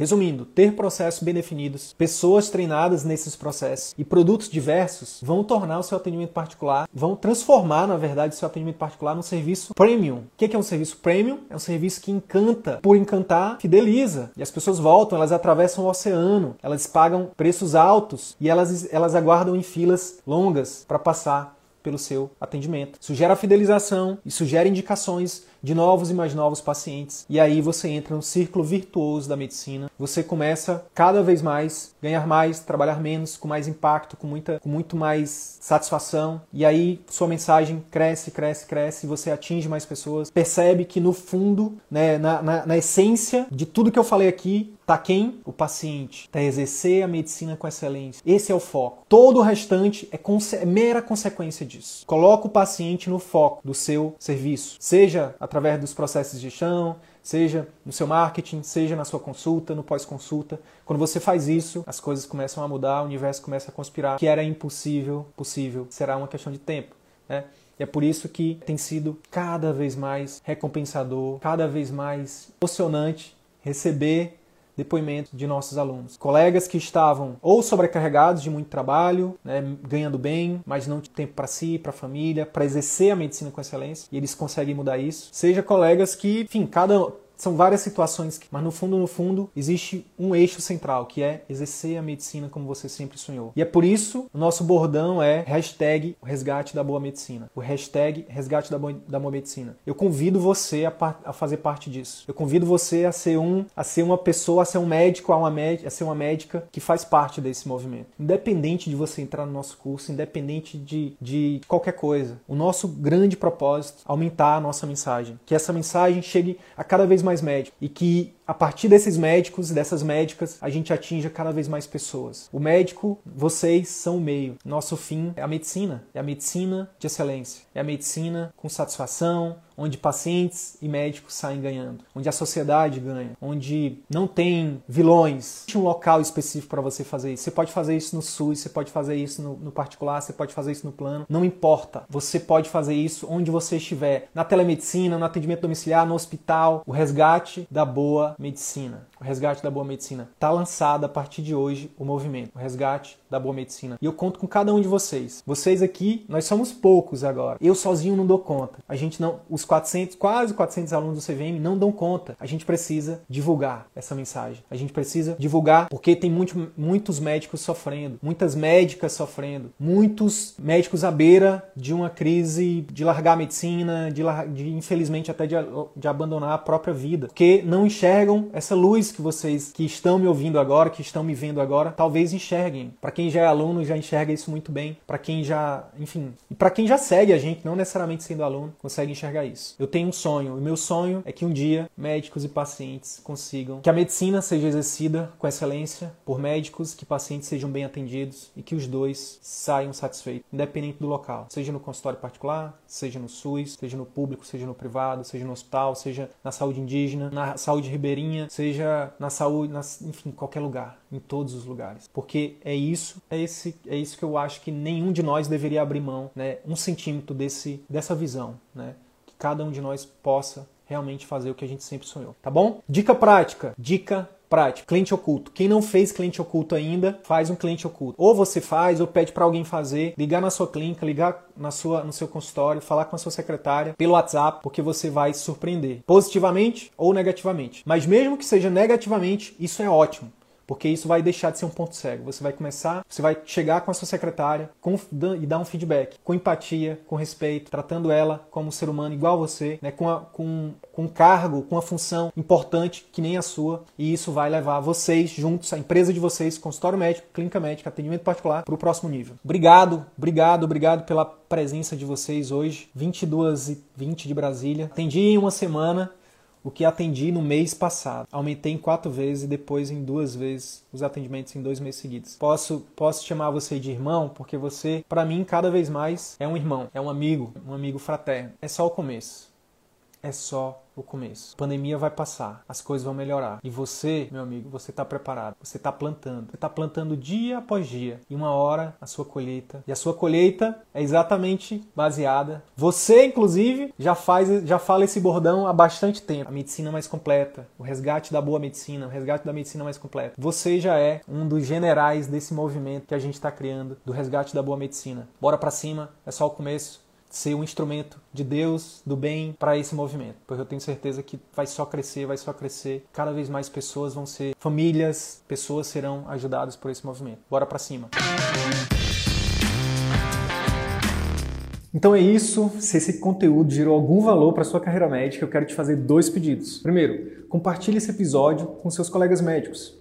Resumindo, ter processos bem definidos, pessoas treinadas nesses processos e produtos diversos vão tornar o seu atendimento particular, vão transformar, na verdade, o seu atendimento particular num serviço premium. O que é um serviço premium? É um serviço que encanta, por encantar, fideliza. E as pessoas voltam, elas atravessam o oceano, elas pagam preços altos e elas, elas aguardam em filas longas para passar pelo seu atendimento. Isso gera fidelização, isso gera indicações de novos e mais novos pacientes. E aí você entra no círculo virtuoso da medicina. Você começa cada vez mais ganhar mais, trabalhar menos, com mais impacto, com muita, com muito mais satisfação. E aí sua mensagem cresce, cresce, cresce. Você atinge mais pessoas. Percebe que no fundo, né, na, na, na essência de tudo que eu falei aqui, Tá quem? O paciente. Tá exercer a medicina com excelência. Esse é o foco. Todo o restante é, conse é mera consequência disso. Coloca o paciente no foco do seu serviço, seja através dos processos de gestão, seja no seu marketing, seja na sua consulta, no pós-consulta. Quando você faz isso, as coisas começam a mudar, o universo começa a conspirar. Que era impossível, possível, será uma questão de tempo. Né? E é por isso que tem sido cada vez mais recompensador, cada vez mais emocionante receber depoimentos de nossos alunos. Colegas que estavam ou sobrecarregados de muito trabalho, né, ganhando bem, mas não tinham tempo para si, para a família, para exercer a medicina com excelência, e eles conseguem mudar isso. Seja colegas que, enfim, cada são várias situações, mas no fundo, no fundo, existe um eixo central, que é exercer a medicina como você sempre sonhou. E é por isso o nosso bordão é hashtag resgate da boa medicina. O hashtag resgate da boa, da boa medicina. Eu convido você a, a, fazer parte disso. Eu convido você a ser um, a ser uma pessoa, a ser um médico, a, uma a ser uma médica que faz parte desse movimento. Independente de você entrar no nosso curso, independente de, de qualquer coisa. O nosso grande propósito é aumentar a nossa mensagem. Que essa mensagem chegue a cada vez mais mais médicos e que a partir desses médicos e dessas médicas a gente atinja cada vez mais pessoas. O médico, vocês são o meio. Nosso fim é a medicina, é a medicina de excelência, é a medicina com satisfação, onde pacientes e médicos saem ganhando, onde a sociedade ganha, onde não tem vilões, tem um local específico para você fazer isso. Você pode fazer isso no SUS, você pode fazer isso no, no particular, você pode fazer isso no plano, não importa. Você pode fazer isso onde você estiver, na telemedicina, no atendimento domiciliar, no hospital. O resgate da boa medicina. O resgate da boa medicina. Está lançado a partir de hoje o movimento. O resgate da boa medicina. E eu conto com cada um de vocês. Vocês aqui, nós somos poucos agora. Eu sozinho não dou conta. A gente não, os 400, quase 400 alunos do CVM não dão conta. A gente precisa divulgar essa mensagem. A gente precisa divulgar porque tem muito, muitos médicos sofrendo, muitas médicas sofrendo, muitos médicos à beira de uma crise de largar a medicina, de, de infelizmente até de, de abandonar a própria vida, porque não enxergam essa luz que vocês que estão me ouvindo agora, que estão me vendo agora, talvez enxerguem. Para quem já é aluno já enxerga isso muito bem. Para quem já, enfim, e para quem já segue a gente, não necessariamente sendo aluno, consegue enxergar isso. Eu tenho um sonho, e meu sonho é que um dia médicos e pacientes consigam que a medicina seja exercida com excelência por médicos, que pacientes sejam bem atendidos e que os dois saiam satisfeitos, independente do local, seja no consultório particular, seja no SUS, seja no público, seja no privado, seja no hospital, seja na saúde indígena, na saúde ribeirinha, seja na saúde, na, enfim, qualquer lugar, em todos os lugares. Porque é isso, é esse, é isso que eu acho que nenhum de nós deveria abrir mão, né? Um centímetro desse, dessa visão, né? Que cada um de nós possa realmente fazer o que a gente sempre sonhou, tá bom? Dica prática, dica prática, cliente oculto. Quem não fez cliente oculto ainda, faz um cliente oculto. Ou você faz, ou pede para alguém fazer, ligar na sua clínica, ligar na sua, no seu consultório, falar com a sua secretária pelo WhatsApp, porque você vai se surpreender, positivamente ou negativamente. Mas mesmo que seja negativamente, isso é ótimo porque isso vai deixar de ser um ponto cego. Você vai começar, você vai chegar com a sua secretária com, e dar um feedback com empatia, com respeito, tratando ela como um ser humano igual a você, né, com, a, com, com um cargo, com uma função importante que nem a sua, e isso vai levar vocês juntos, a empresa de vocês, consultório médico, clínica médica, atendimento particular, para o próximo nível. Obrigado, obrigado, obrigado pela presença de vocês hoje, 22 e 20 de Brasília. Atendi em uma semana, o que atendi no mês passado. Aumentei em quatro vezes e depois em duas vezes os atendimentos em dois meses seguidos. Posso, posso chamar você de irmão porque você, para mim, cada vez mais é um irmão, é um amigo, um amigo fraterno. É só o começo. É só o começo. A pandemia vai passar, as coisas vão melhorar. E você, meu amigo, você está preparado. Você está plantando. Você está plantando dia após dia. E uma hora a sua colheita. E a sua colheita é exatamente baseada. Você, inclusive, já faz, já fala esse bordão há bastante tempo. A medicina mais completa, o resgate da boa medicina, o resgate da medicina mais completa. Você já é um dos generais desse movimento que a gente está criando do resgate da boa medicina. Bora para cima. É só o começo ser um instrumento de Deus, do bem para esse movimento, porque eu tenho certeza que vai só crescer, vai só crescer. Cada vez mais pessoas vão ser famílias, pessoas serão ajudadas por esse movimento. Bora para cima. Então é isso. Se esse conteúdo gerou algum valor para sua carreira médica, eu quero te fazer dois pedidos. Primeiro, compartilhe esse episódio com seus colegas médicos